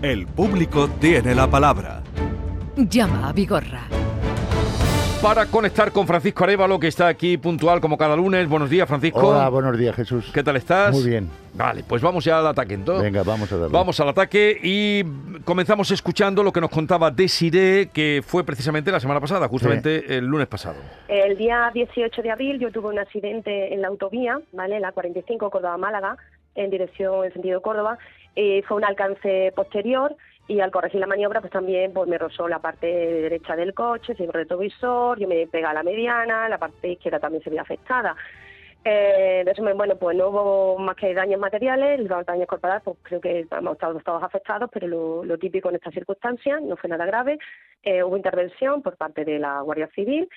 El público tiene la palabra. Llama a Vigorra. Para conectar con Francisco Arevalo, que está aquí puntual como cada lunes. Buenos días, Francisco. Hola, buenos días, Jesús. ¿Qué tal estás? Muy bien. Vale, pues vamos ya al ataque entonces. Venga, vamos a darle. Vamos al ataque y comenzamos escuchando lo que nos contaba Desiree, que fue precisamente la semana pasada, justamente el lunes pasado. El día 18 de abril yo tuve un accidente en la autovía, ¿vale? La 45 Córdoba-Málaga, en dirección en sentido Córdoba. Eh, fue un alcance posterior y al corregir la maniobra pues también pues me rozó la parte derecha del coche, se el retrovisor, yo me pegué a la mediana, la parte izquierda también se vio afectada. Eh, de eso, bueno, pues no hubo más que daños materiales, los daños corporales, pues creo que hemos estado todos afectados, pero lo, lo típico en estas circunstancias, no fue nada grave. Eh, hubo intervención por parte de la Guardia Civil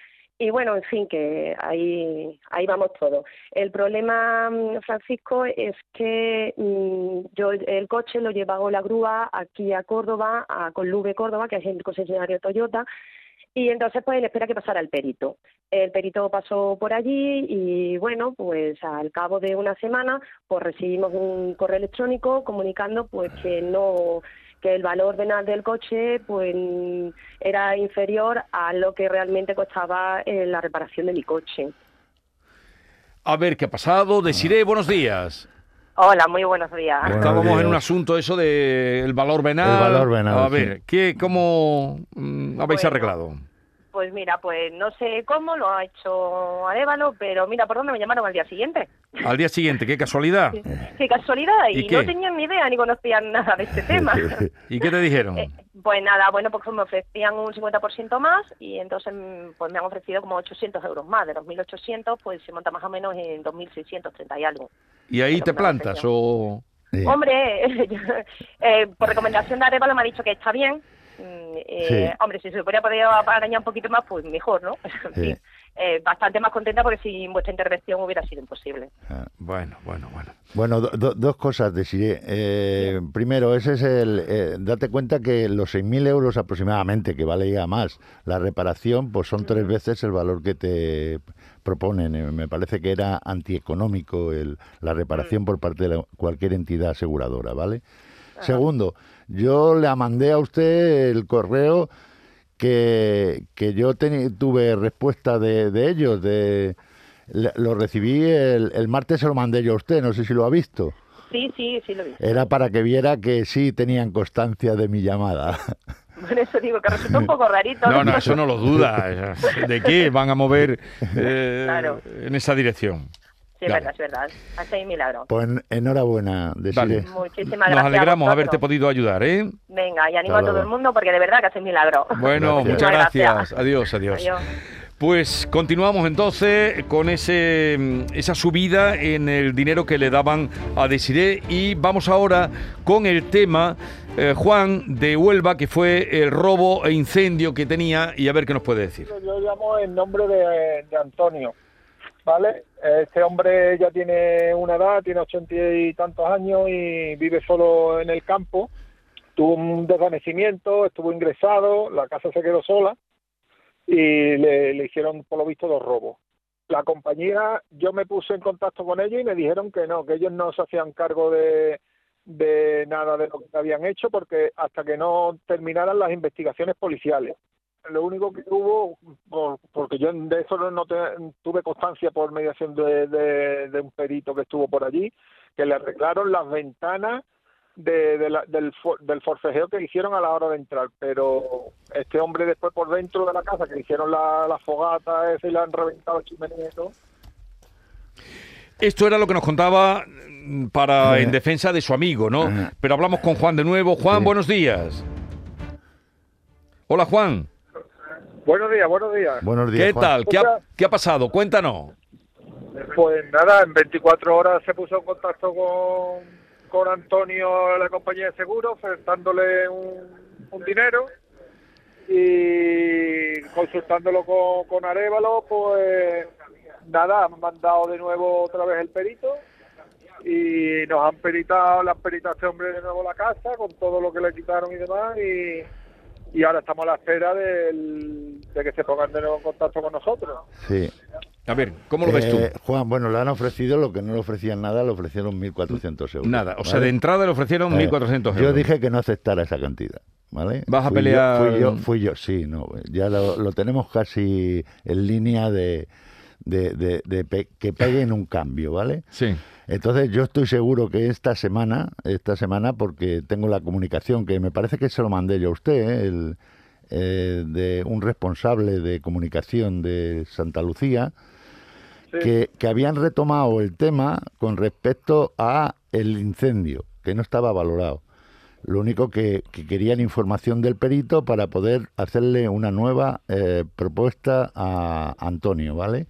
y bueno, en fin, que ahí, ahí vamos todos. El problema, mm, Francisco, es que mm, yo el coche lo llevaba la grúa aquí a Córdoba, a Colube Córdoba, que es el concesionario Toyota, y entonces pues él espera que pasara el perito. El perito pasó por allí y bueno, pues al cabo de una semana pues recibimos un correo electrónico comunicando pues que no que el valor venal del coche pues era inferior a lo que realmente costaba eh, la reparación de mi coche. A ver qué ha pasado. Desiree, buenos días. Hola, muy buenos días. Buenos Estábamos en un asunto eso del valor venal. El valor venal, A sí. ver, ¿qué, ¿cómo mm, habéis Bueno. arreglado? Pues mira, pues no sé cómo lo ha hecho Arevalo, pero mira por dónde me llamaron al día siguiente. Al día siguiente, qué casualidad. Qué casualidad, ¿Y y, qué? no tenían ni idea ni conocían nada de este tema. ¿Y qué te dijeron? Eh, pues nada, bueno, pues me ofrecían un 50% más y entonces pues me han ofrecido como 800 euros más. De los 1.800 pues se monta más o menos en 2.630 y algo. ¿Y ahí pero te plantas o...? Sí. Hombre, eh, por recomendación de Arevalo me ha dicho que está bien. Mm, eh, Sí. Hombre, si se hubiera podido arañar un poquito más, pues mejor, ¿no? En Sí. fin, eh, bastante más contenta porque sin vuestra intervención hubiera sido imposible. Ah, Bueno, bueno, bueno. Bueno, do- do- dos cosas, Desiree. Eh, primero, ese es el... eh, date cuenta que los 6.000 euros aproximadamente, que vale ya más, la reparación, pues son tres veces el valor que te proponen. Eh, Me parece que era antieconómico el, la reparación por parte de la- cualquier entidad aseguradora, ¿vale? Segundo, yo le mandé a usted el correo que, que yo teni- tuve respuesta de, de ellos, de... le- Lo recibí el, el martes, se lo mandé yo a usted, no sé si lo ha visto. Sí, sí, sí lo vi. Era para que viera que sí tenían constancia de mi llamada. Por eso digo que resulta un poco rarito. No, no, eso no lo duda. ¿De qué van a mover eh, Claro. en esa dirección? Sí, es verdad, es verdad. Hacéis milagro. Pues en- enhorabuena, Desiree. Vale. Muchísimas Nos gracias. a alegramos vosotros. haberte podido ayudar, ¿eh? Venga, y animo Hasta a todo luego. el mundo porque de verdad que hacéis milagro. Bueno, Gracias. muchas gracias. Adiós, adiós. Adiós. Pues continuamos entonces con ese, esa subida en el dinero que le daban a Desiré y vamos ahora con el tema, eh, Juan, de Huelva, que fue el robo e incendio que tenía y a ver qué nos puede decir. Yo llamo en nombre de, de Antonio, ¿vale? Este hombre ya tiene una edad, tiene ochenta y tantos años y vive solo en el campo. Tuvo un desvanecimiento, estuvo ingresado, la casa se quedó sola y le, hicieron, por lo visto, dos robos. La compañía, yo me puse en contacto con ellos y me dijeron que no, que ellos no se hacían cargo de, de nada de lo que habían hecho porque hasta que no terminaran las investigaciones policiales lo único que hubo, por- porque yo de eso no te- tuve constancia por mediación de, de- de un perito que estuvo por allí, que le arreglaron las ventanas de, de la- del, for- del forcejeo que hicieron a la hora de entrar, pero este hombre después por dentro de la casa, que le hicieron la, la fogata esa y le han reventado el chimenea y todo, Esto era lo que nos contaba mm, para en defensa de su amigo, ¿no? Pero hablamos con Juan de nuevo. Juan, buenos días. Hola, Juan. Buenos días, buenos días. Buenos días, ¿Qué Juan. tal? ¿Qué ha, qué ha pasado? Cuéntanos. Pues nada, en 24 horas se puso en contacto con, con Antonio, la compañía de seguros, ofertándole un, un dinero y consultándolo con, con Arevalo, pues nada, han mandado de nuevo otra vez el perito y nos han peritado, le han peritado a este hombre de nuevo la casa con todo lo que le quitaron y demás y, y ahora estamos a la espera del- de que se pongan de nuevo en contacto con nosotros. Sí. A ver, ¿cómo lo ves tú? Eh, Juan, bueno, le han ofrecido lo que no le ofrecían nada, le ofrecieron 1.400 euros. Nada, o sea, de entrada le ofrecieron Eh, 1.400 euros. Yo dije que no aceptara esa cantidad, ¿vale? ¿Vas a Fui pelear? Yo, fui yo, fui yo, sí, no, ya lo, lo tenemos casi en línea de, de, de- de pe- que peguen un cambio, ¿vale? Sí. Entonces yo estoy seguro que esta semana, esta semana, porque tengo la comunicación, que me parece que se lo mandé yo a usted, ¿eh? el, eh, de un responsable de comunicación de Santa Lucía, Sí. que, que habían retomado el tema con respecto a el incendio, que no estaba valorado. Lo único que, que querían información del perito para poder hacerle una nueva eh, propuesta a Antonio, ¿vale?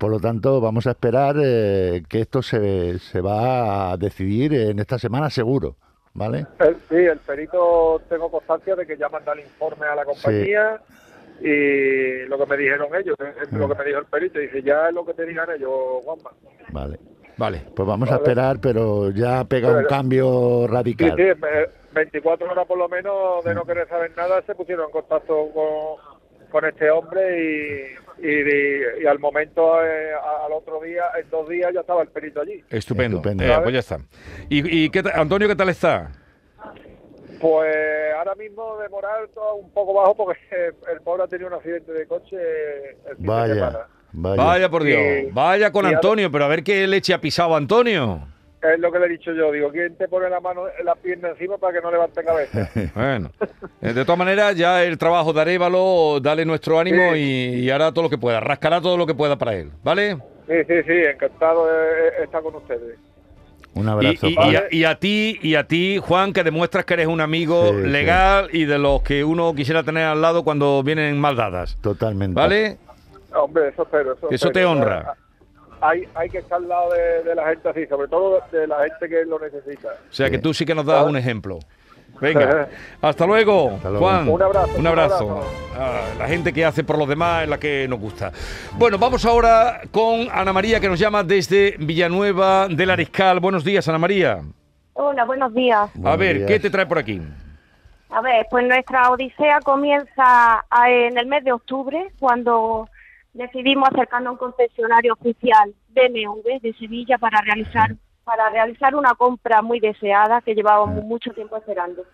Por lo tanto, vamos a esperar eh, que esto se, se va a decidir en esta semana seguro, ¿vale? El- sí, el perito tengo constancia de que ya manda el informe a la compañía y lo que me dijeron ellos, es lo que me dijo el perito, dice, ya es lo que te digan ellos, Juanma. Vale. Vale. Pues vamos a esperar, pero ya pega un Pero- cambio Sí, radical. sí, me- 24 horas por lo menos de no querer saber nada se pusieron en contacto con, con este hombre y, y, y al momento, eh, al otro día, en dos días ya estaba el perito allí. Estupendo. Estupendo. Eh, pues ya está. ¿Y, y qué tal- Antonio, qué tal está? Pues ahora mismo de moral todo un poco bajo porque el pobre ha tenido un accidente de coche el fin de Vaya, semana. vaya. Vaya por Dios. Y- Vaya con y Antonio, pero a ver qué leche ha pisado Antonio. Es lo que le he dicho yo, digo, ¿quién te pone la mano, la pierna encima para que no levante cabeza? Bueno, eh, de todas maneras, ya el trabajo de Arévalo, dale nuestro ánimo Sí. y, y hará todo lo que pueda, rascará todo lo que pueda para él, ¿vale? Sí, sí, sí, encantado de estar con ustedes. Un abrazo. y- Juan. y a, y a ti, y a ti, Juan, que demuestras que eres un amigo Sí, sí. legal y de los que uno quisiera tener al lado cuando vienen mal dadas, Totalmente. ¿vale? Hombre, eso espero. Eso, Eso te honra. Hay, hay que estar al lado de, de la gente así, sobre todo de la gente que lo necesita. O sea que tú sí que nos das un ejemplo. Venga, hasta luego, Hasta luego. Juan. Un abrazo, Un un abrazo. Ah, la gente que hace por los demás es la que nos gusta. Bueno, vamos ahora con Ana María, que nos llama desde Villanueva del Ariscal. Buenos días, Ana María. Hola, buenos días. A Buenos ver, días. ¿qué te trae por aquí? A ver, pues nuestra odisea comienza a- en el mes de octubre, cuando decidimos acercarnos a un concesionario oficial BMW de Sevilla para realizar para realizar una compra muy deseada que llevábamos mucho tiempo esperando.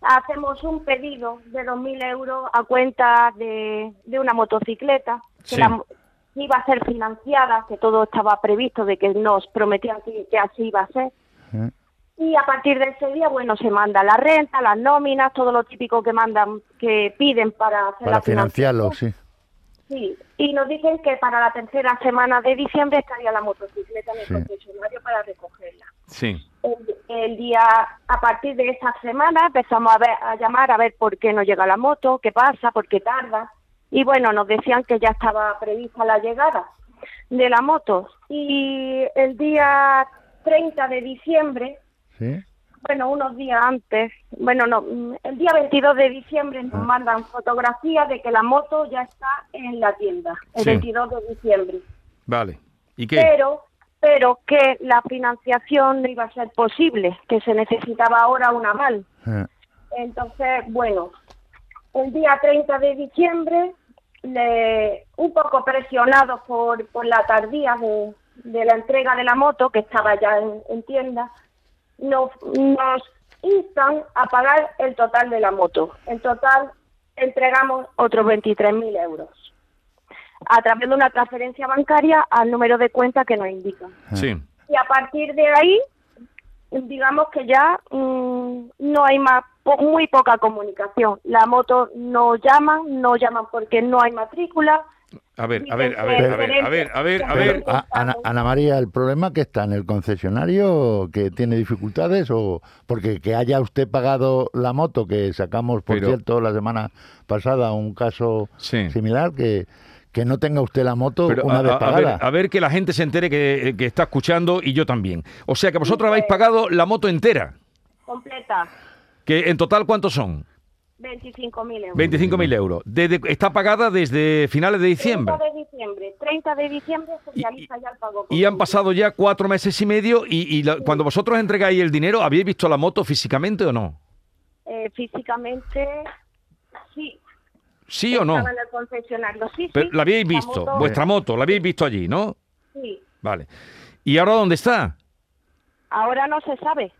Hacemos un pedido de 2.000 euros a cuenta de, de una motocicleta que Sí. la mo- iba a ser financiada, que todo estaba previsto de que nos prometían que, que así iba a ser. ¿Eh? Y a partir de ese día, bueno, se manda la renta, las nóminas, todo lo típico que mandan, que piden para hacer Para la financiarlo, sí. Sí, y nos dicen que para la tercera semana de diciembre estaría la motocicleta en el Sí. concesionario para recogerla. Sí. El, el día, a partir de esa semana, empezamos a, ver, a llamar a ver por qué no llega la moto, qué pasa, por qué tarda. Y bueno, nos decían que ya estaba prevista la llegada de la moto. Y el día 30 de diciembre, ¿Sí? Bueno, unos días antes, bueno, no, el día 22 de diciembre nos mandan fotografías de que la moto ya está en la tienda, el Sí. 22 de diciembre. Vale. ¿Y qué? Pero, pero que la financiación no iba a ser posible, que se necesitaba ahora un aval. Eh, Entonces, bueno, el día 30 de diciembre, le, un poco presionados por, por la tardía de, de la entrega de la moto, que estaba ya en, en tienda, nos, nos instan a pagar el total de la moto. En total, entregamos otros 23.000 euros a través de una transferencia bancaria al número de cuenta que nos indican Sí. y a partir de ahí digamos que ya mm, no hay más po- muy poca comunicación la moto no llaman no llaman porque no hay matrícula A ver, a ver, a ver, a ver, a ver, a ver, a ver. a- Ana, Ana María, ¿el problema que está en el concesionario que tiene dificultades o porque que haya usted pagado la moto que sacamos, por Pero- cierto, la semana pasada un caso Sí. similar que que no tenga usted la moto Pero una a, vez a pagada? ver, a ver que la gente se entere que, que está escuchando y yo también. O sea que vosotros habéis pagado la moto entera. completa Que en total, ¿cuántos son? 25.000 euros 25.000 euros. Desde, está pagada desde finales de diciembre. 30 de diciembre 30 de diciembre se Y- realiza ya el pago Y han pasado ya cuatro meses y medio y, y la- cuando vosotros entregáis el dinero, ¿habéis visto la moto físicamente o no? Eh, físicamente sí ¿Sí o no? Estaba en el concesionario, sí, Pero sí. la habíais La visto, moto- vuestra moto, la habéis visto allí, ¿no? Sí. Vale. ¿Y ahora dónde está? Ahora no se sabe.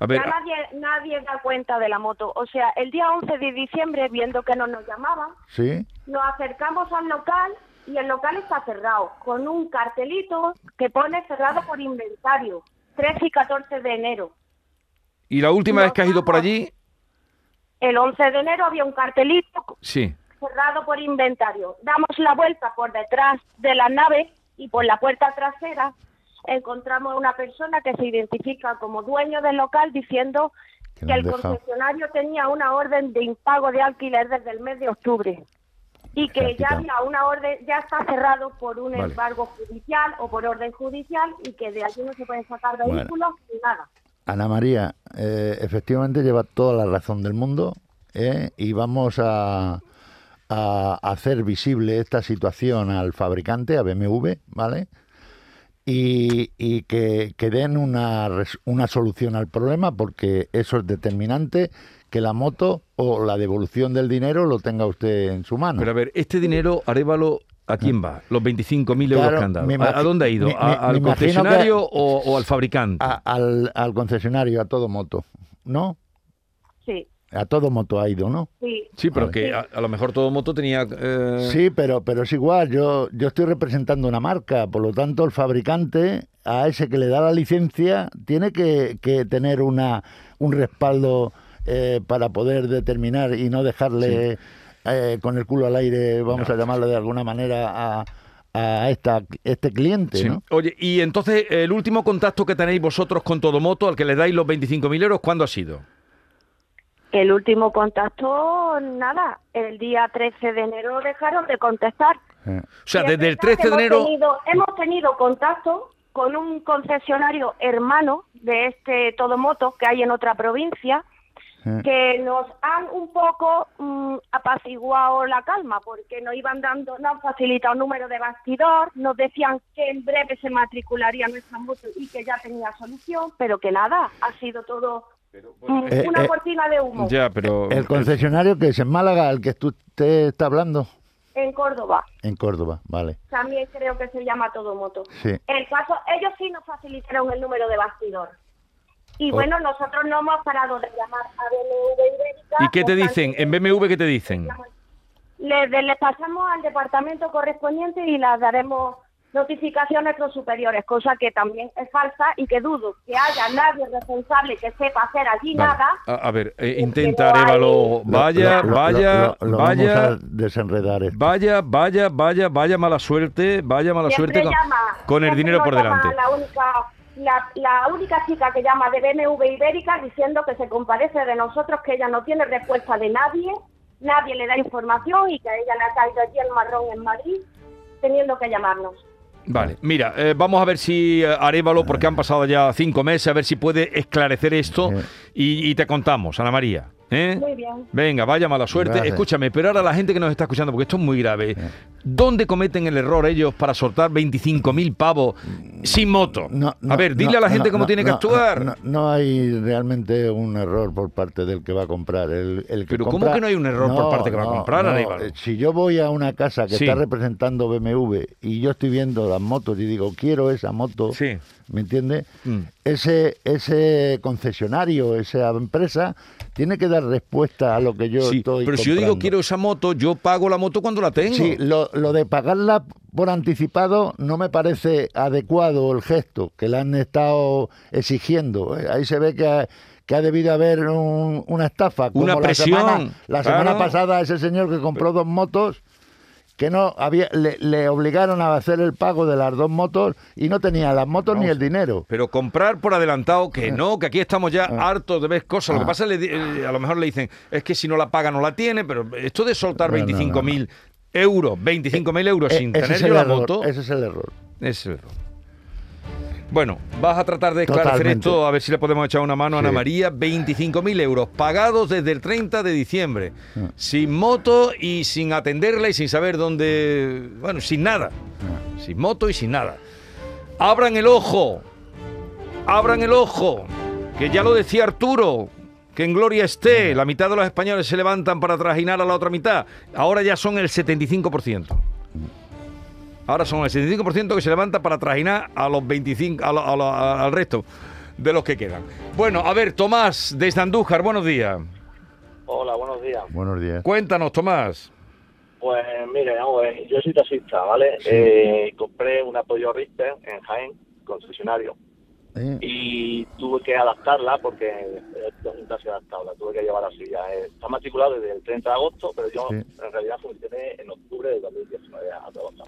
A ver, Ya nadie, nadie da cuenta de la moto. O sea, el día 11 de diciembre, viendo que no nos llamaban, ¿Sí? nos acercamos al local y el local está cerrado, con un cartelito que pone cerrado por inventario, 13 y 14 de enero. ¿y la última vez que has ido por allí? El 11 de enero había un cartelito Sí. cerrado por inventario. Damos la vuelta por detrás de la nave y por la puerta trasera encontramos una persona que se identifica como dueño del local diciendo Que el dejado. concesionario tenía una orden de impago de alquiler desde el mes de octubre y que ya había una orden, ya está cerrado por un Vale. embargo judicial o por orden judicial y que de allí no se pueden sacar Bueno. vehículos ni nada. Ana María, eh, efectivamente lleva toda la razón del mundo ¿eh? y vamos a, a hacer visible esta situación al fabricante, a BMW, ¿vale? Y, y que, que den una, res- una solución al problema porque eso es determinante que la moto o la devolución del dinero lo tenga usted en su mano. Pero a ver, este dinero, Arévalo, ¿a quién va? Los 25.000 euros Claro, que han dado. ¿A, dónde ha ido? me- ¿A- me- ¿Al me concesionario que- o, o al fabricante? A- al, al concesionario, a todo moto, ¿no? Sí, A todo moto ha ido, ¿no? sí. sí, pero que a, a lo mejor todo moto tenía... eh, Sí, pero, pero es igual, yo, yo estoy representando una marca, por lo tanto el fabricante, a ese que le da la licencia, tiene que, que tener una, un respaldo eh, para poder determinar y no dejarle eh, con el culo al aire, vamos No. a llamarlo de alguna manera, a, a esta, este cliente, sí. ¿no? Oye, y entonces, el último contacto que tenéis vosotros con todo moto, al que le dais los 25.000 euros, ¿cuándo ha sido? El último contacto, nada, el día 13 de enero dejaron de contestar. Eh, O sea, Y desde el verdad 13 que de enero... Tenido, hemos tenido contacto con un concesionario hermano de este Todomoto que hay en otra provincia, eh. que nos han un poco mm, apaciguado la calma, porque nos iban dando, nos han facilitado un número de bastidor, nos decían que en breve se matricularía nuestra moto y que ya tenía solución, pero que nada, ha sido todo Eh, una eh, cortina de humo Ya, pero... El concesionario que es en Málaga, el que tú- usted está hablando, en Córdoba. en Córdoba, vale. También creo que se llama Todomoto. Sí. El caso, ellos sí nos facilitaron el número de bastidor. Y Oh. bueno, nosotros no hemos parado de llamar a BMW Ibérica. ¿Y qué te dicen? ¿En BMW qué te dicen? Les, les pasamos al departamento correspondiente y les daremos notificación a nuestros superiores, cosa que también es falsa y que dudo que haya nadie responsable que sepa hacer allí Vale. nada. A, a ver, eh, intenta, Arévalo, vaya, Lo- lo- vaya, lo- lo vaya... Vamos a desenredar esto. Vaya, vaya, vaya, vaya mala suerte, vaya mala Siempre suerte con, llama, con el dinero por delante. La única, la, la única chica que llama de BMW Ibérica diciendo que se compadece de nosotros, que ella no tiene respuesta de nadie, nadie le da información y que a ella le ha caído allí el marrón en Madrid, teniendo que llamarnos. Vale, mira, eh, vamos a ver si eh, Arévalo, porque han pasado ya cinco meses, a ver si puede esclarecer esto Eh. y, y te contamos, Ana María. ¿Eh? Muy bien. Venga, vaya mala suerte. Gracias. Escúchame, pero ahora la gente que nos está escuchando, porque esto es muy grave, ¿dónde cometen el error ellos para soltar 25.000 pavos sin moto? No, a ver, dile no, a la gente no, cómo no, tiene que actuar. No, no hay realmente un error por parte del que va a comprar. El, el que Pero ¿cómo compra- que no hay un error por parte que va a comprar, no. Aníbal? Eh, Si yo voy a una casa que Sí. está representando BMW y yo estoy viendo las motos y digo, quiero esa moto, Sí. ¿Me entiendes? Mm. Ese, ese concesionario, esa empresa, tiene que dar respuesta a lo que yo Sí, estoy pero si yo digo quiero esa moto, yo pago la moto cuando la tengo. Sí, lo, lo de pagarla por anticipado no me parece adecuado el gesto que le han estado exigiendo. Eh, Ahí se ve que ha, que ha debido haber un- una estafa. Como Una la presión, semana, la semana pasada ese señor que compró dos motos que no había le, le obligaron a hacer el pago de las dos motos y no tenía las motos ni el dinero. Pero comprar por adelantado, que no, que aquí estamos ya hartos de ver cosas. Lo que Ah. pasa es que eh, a lo mejor le dicen, es que si no la paga no la tiene, pero esto de soltar No, no, 25.000 euros, 25.000 euros Eh, sin ese tener yo la error, moto, Ese es el error. es el error. Bueno, vas a tratar de esclarecer Totalmente. esto, a ver si le podemos echar una mano a Ana. María. 25.000 euros pagados desde el 30 de diciembre, Ah. sin moto y sin atenderla y sin saber dónde... Bueno, sin nada. Ah. Sin moto y sin nada. Abran el ojo, abran el ojo, que ya lo decía Arturo, que en gloria esté. La mitad de los españoles se levantan para trajinar a la otra mitad. Ahora ya son el 75%. Ahora son el 75% que se levanta para trajinar a los 25, a lo- a lo- a- al resto de los que quedan. Bueno, a ver, Tomás, desde Andújar, buenos días. Hola, buenos días. Buenos días. Cuéntanos, Tomás. Pues mire, vamos a ver, yo soy taxista, ¿vale? Eh, compré un apoyo Richter en Jaén, concesionario, Eh, y tuve que adaptarla porque un taxi adaptado, la tuve que llevar así. Ya. Eh, Está matriculado desde el 30 de agosto, pero yo Sí. en realidad funcioné en octubre de 2019 a trabajar.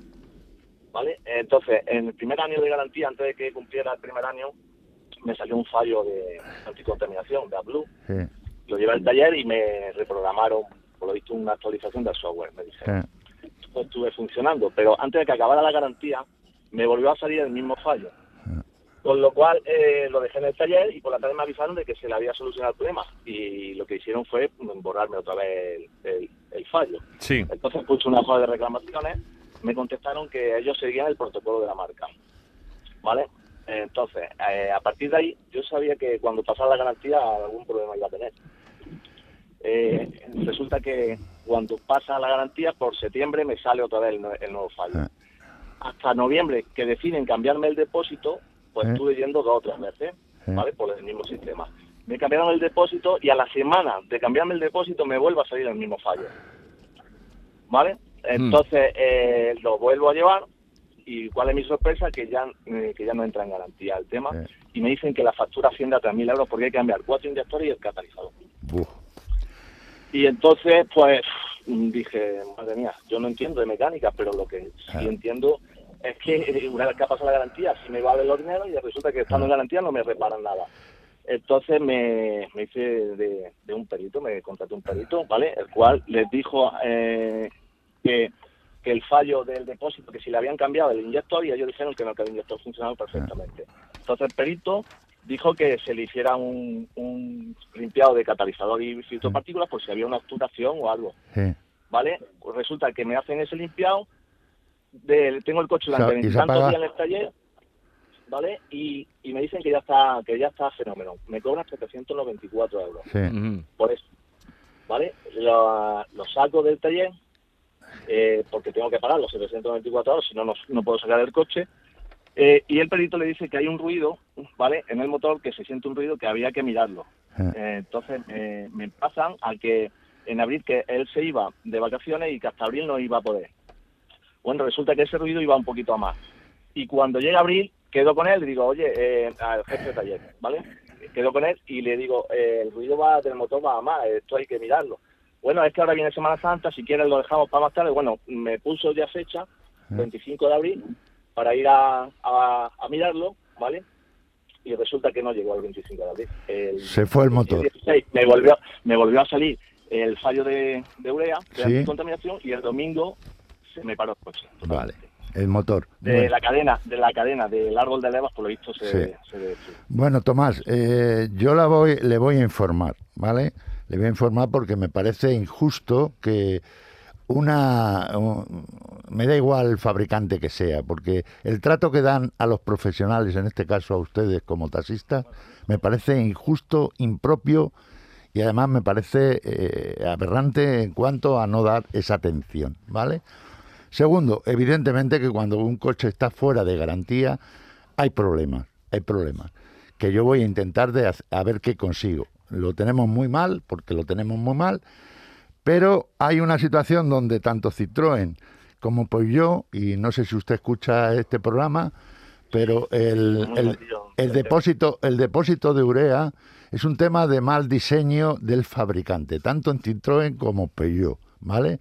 ¿Vale? Entonces, en el primer año de garantía, antes de que cumpliera el primer año, me salió un fallo de anticontaminación, de AdBlue. sí, Lo llevé al taller y me reprogramaron, por lo visto, una actualización del software, me dijeron. sí. pues, estuve funcionando, pero antes de que acabara la garantía me volvió a salir el mismo fallo. Con lo cual eh, lo dejé en el taller y por la tarde me avisaron de que se le había solucionado el problema y lo que hicieron fue borrarme otra vez el, el- el fallo. Sí. Entonces puse una hoja de reclamaciones, me contestaron que ellos seguían el protocolo de la marca. ¿Vale? Entonces, eh, a partir de ahí, yo sabía que cuando pasara la garantía algún problema iba a tener. Eh, resulta que cuando pasa la garantía, por septiembre me sale otra vez el, nue- el nuevo fallo. Ah. Hasta noviembre, que deciden cambiarme el depósito, pues Eh. estuve yendo dos o tres veces, Eh. ¿vale? Por el mismo sistema. Me cambiaron el depósito y a la semana de cambiarme el depósito me vuelve a salir el mismo fallo. ¿Vale? Entonces eh, lo vuelvo a llevar y cuál es mi sorpresa que ya eh, que ya no entra en garantía el tema Eh. y me dicen que la factura asciende a 3.000 euros porque hay que cambiar cuatro inyectores y el catalizador. Y entonces, pues, dije, madre mía, yo no entiendo de mecánica, pero lo que sí Ah. entiendo es que eh, una vez que ha pasado la garantía, si me vale los dinero y resulta que estando en garantía no me reparan nada. Entonces me, me hice de, de un perito, me contraté un perito, ¿vale? El cual les dijo eh, que, que el fallo del depósito, que si le habían cambiado el inyector y ellos dijeron que no, que el inyector funcionaba perfectamente. Entonces el perito dijo que se le hiciera un, un limpiado de catalizador y filtro de partículas por si había una obturación o algo, Sí. ¿vale? Pues resulta que me hacen ese limpiado, de, tengo el coche O sea, durante ¿y se tantos apaga? días en el taller, ¿vale? Y, y me dicen que ya está que ya está fenómeno. Me cobran 794 euros Sí. Por eso, ¿vale? Lo, lo saco del taller eh, porque tengo que pagar los 794 euros, si no, no, puedo sacar el coche. Eh, y el perito le dice que hay un ruido, ¿vale? En el motor, que se siente un ruido que había que mirarlo. Eh. Eh, entonces eh, me pasan a que en abril que él se iba de vacaciones y que hasta abril no iba a poder. Bueno, resulta que ese ruido iba un poquito a más. Y cuando llega abril, quedo con él y digo, oye, eh, al jefe de taller, ¿vale? Quedo con él y le digo, el ruido va del motor va a más, esto hay que mirarlo. Bueno, es que ahora viene Semana Santa, si quieres lo dejamos para más tarde. Bueno, me puso ya fecha, 25 de abril, para ir a, a, a mirarlo, ¿vale? Y resulta que no llegó al 25 de abril. El- Se fue el motor. 16 me volvió, me volvió a salir el fallo de, de urea, de Sí. contaminación, y el domingo se me paró el coche. Vale. El motor. De Bueno. la cadena, de la cadena del árbol de levas, por lo visto se, Sí. se destruyó. Bueno, Tomás, eh, yo la voy, le voy a informar, ¿vale? Le voy a informar porque me parece injusto que una... un- me da igual el fabricante que sea, porque el trato que dan a los profesionales, en este caso a ustedes como taxistas, me parece injusto, impropio y además me parece eh, aberrante en cuanto a no dar esa atención, ¿vale? Segundo, evidentemente que cuando un coche está fuera de garantía hay problemas, hay problemas que yo voy a intentar de a ver qué consigo. Lo tenemos muy mal, porque lo tenemos muy mal, pero hay una situación donde tanto Citroën como Peugeot, y no sé si usted escucha este programa, pero el, el depósito, el depósito de urea es un tema de mal diseño del fabricante, tanto en Citroën como Peugeot, ¿vale?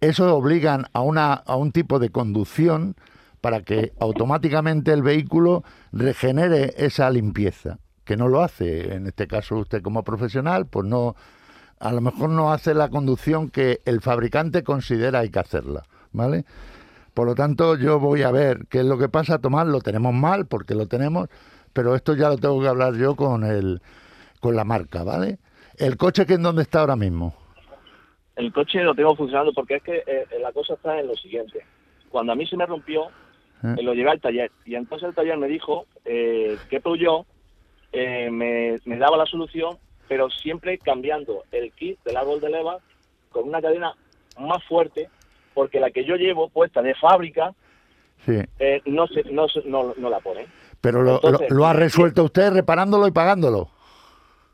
Eso obligan a, una, a un tipo de conducción para que automáticamente el vehículo regenere esa limpieza, que no lo hace. En este caso usted como profesional, pues no, a lo mejor no hace la conducción que el fabricante considera hay que hacerla, ¿vale? Por lo tanto, yo voy a ver qué es lo que pasa. Tomás, lo tenemos mal porque lo tenemos, pero esto ya lo tengo que hablar yo con el, con la marca, ¿vale? El coche que en dónde está ahora mismo. El coche lo tengo funcionando porque es que eh, la cosa está en lo siguiente. Cuando a mí se me rompió, ¿Eh? eh, lo llevé al taller y entonces el taller me dijo eh, que Peugeot eh, me, me daba la solución pero siempre cambiando el kit del árbol de leva con una cadena más fuerte, porque la que yo llevo puesta de fábrica Sí. eh, no, se, no, no, no la ponen. Pero lo, Entonces, lo- lo ha resuelto usted reparándolo y pagándolo.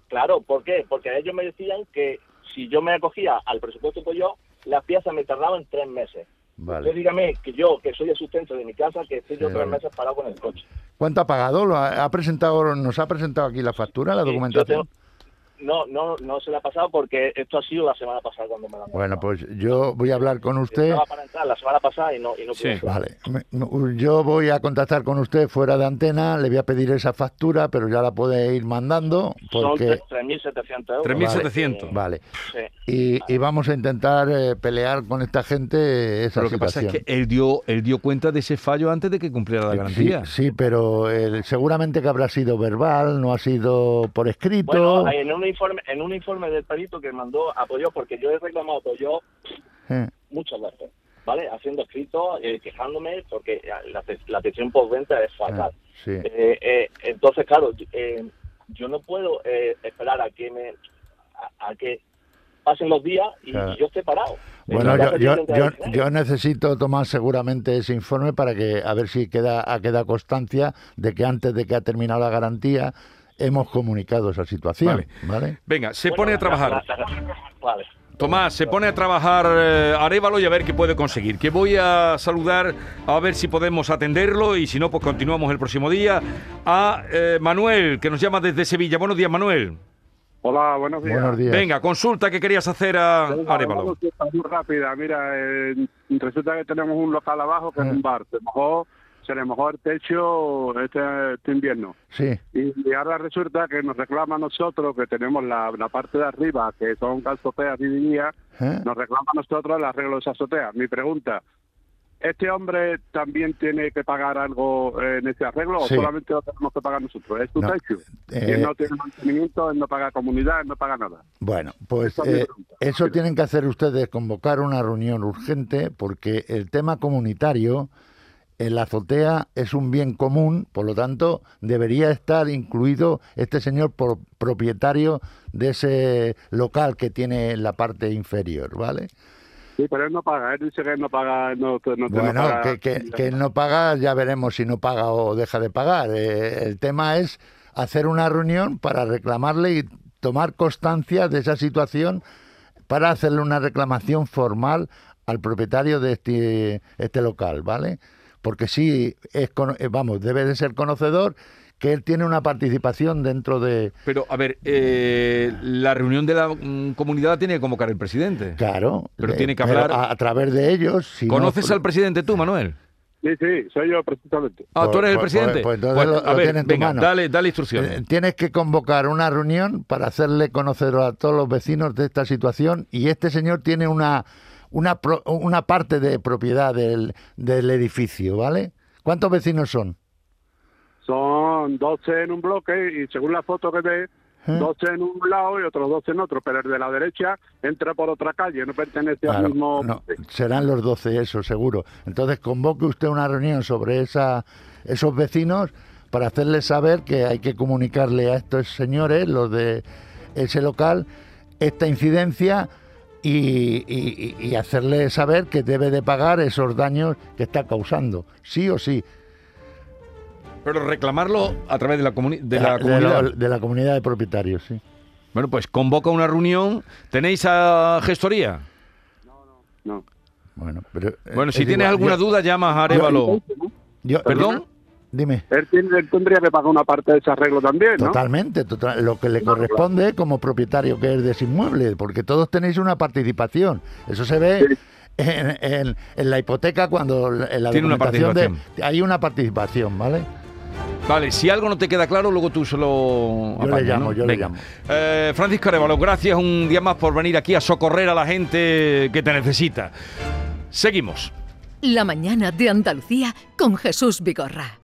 Claro, ¿por qué? Porque ellos me decían que si yo me acogía al presupuesto que yo, las piezas me tardaban tres meses. Vale. Usted dígame que yo, que soy el sustento de mi casa, que estoy yo Sí, tres meses parado con el coche. ¿Cuánto ha pagado? ¿Lo ha, ha presentado, ¿Nos ha presentado aquí la factura, la Sí, yo documentación? tengo- no, no, no se le ha pasado porque esto ha sido la semana pasada cuando me la Bueno, pues yo voy a hablar con usted. Estaba para entrar la semana pasada y no, y no Sí. pude. Vale, yo voy a contactar con usted fuera de antena, le voy a pedir esa factura, pero ya la puede ir mandando Son porque... 3.700 euros. 3.700. Vale, Sí. y, y vamos a intentar eh, pelear con esta gente esa Pero lo que pasa es que él dio, él dio cuenta de ese fallo antes de que cumpliera la Sí, garantía. sí, pero eh, seguramente que habrá sido verbal, no ha sido por escrito. Bueno, en un informe, en un informe del perito que mandó apoyó, porque yo he reclamado apoyo Eh, muchas veces, ¿vale? Haciendo escritos, eh, quejándome, porque la, la atención postventa es fatal. sí. Eh, eh, entonces, claro, eh, yo no puedo eh, esperar a que me a, a que pasen los días y, Claro. y yo esté parado. Bueno, Eh, yo, yo, yo, yo necesito tomar seguramente ese informe para que a ver si queda, ha quedado constancia de que antes de que ha terminado la garantía hemos comunicado esa situación. Vale. ¿vale? Venga, se Bueno, pone a trabajar. la- la- vale. Tomás, se pone a trabajar eh, Arevalo y a ver qué puede conseguir. Que voy a saludar a ver si podemos atenderlo y si no, pues continuamos el próximo día. A eh, Manuel, que nos llama desde Sevilla. Buenos días, Manuel. Hola, buenos días. Buenos días. Venga, consulta que querías hacer a Arevalo. una consulta muy rápida. Mira, eh, resulta que tenemos un local abajo que es un bar. Se mojó, se le mojó el techo este, este invierno. Sí, Y, y ahora resulta que nos reclama a nosotros, que tenemos la, la parte de arriba, que son azoteas y ¿eh? nos reclama a nosotros el arreglo de esa azotea. Mi pregunta, ¿este hombre también tiene que pagar algo en ese arreglo Sí. o solamente lo tenemos que pagar nosotros? ¿Es No, techo? eh, él no tiene mantenimiento, él no paga comunidad, él no paga nada. Bueno, pues es eh, eso tienen que hacer ustedes, convocar una reunión urgente, porque el tema comunitario en la azotea es un bien común, por lo tanto, debería estar incluido este señor por propietario de ese local que tiene en la parte inferior, ¿vale? Sí, pero él no paga, él dice que él no paga, no, no, no Bueno, paga. que, que, que él no paga, ya veremos si no paga o deja de pagar. Eh, el tema es hacer una reunión para reclamarle y tomar constancia de esa situación para hacerle una reclamación formal al propietario de este, este local, ¿vale? Porque sí, es, cono- eh, vamos, debe de ser conocedor que él tiene una participación dentro de... Pero, a ver, eh, la reunión de la mm, comunidad la tiene que convocar el presidente. Claro. Pero eh, tiene que hablar- A, a través de ellos... si no- ¿Conoces al presidente tú, Manuel? Sí, sí, soy yo precisamente. Ah, tú Pues- eres el pues- presidente. pues entonces lo- a lo ver, en tu venga, mano. dale, dale instrucciones. Eh, Tienes que convocar una reunión para hacerle conocer a todos los vecinos de esta situación y este señor tiene una una, pro- una parte de propiedad del, del edificio, ¿vale? ¿Cuántos vecinos son? Son 12 en un bloque y según la foto que ve, ¿Eh? 12 en un lado y otros 12 en otro, pero el de la derecha entra por otra calle, no pertenece al mismo... no, serán los 12, eso seguro. Entonces convoque usted una reunión sobre esa, esos vecinos para hacerles saber que hay que comunicarle a estos señores, los de ese local, esta incidencia y, y, y hacerle saber que debe de pagar esos daños que está causando, sí o sí, Pero reclamarlo a través de la, comuni- de la de, comunidad. de la comunidad de propietarios, sí. Bueno, pues convoca una reunión. ¿Tenéis a gestoría? No. Bueno, pero, eh, Bueno, si es tienes igual. alguna Yo- duda, llamas a Arevalo. yo- ¿Perdón? Dime. Él, tiene- él tendría que pagar una parte de ese arreglo también, ¿no? Totalmente, total- lo que le corresponde como propietario que es de ese inmueble, porque todos tenéis una participación. Eso se ve Sí. en, en- en la hipoteca cuando en la Tiene una documentación de- participación. hay una participación, ¿vale? Vale, si algo no te queda claro, luego tú se lo Yo le llamo, ¿no? yo le Venga. llamo. Eh, Francisco Arevalo, gracias un día más por venir aquí a socorrer a la gente que te necesita. Seguimos. La mañana de Andalucía con Jesús Vigorra.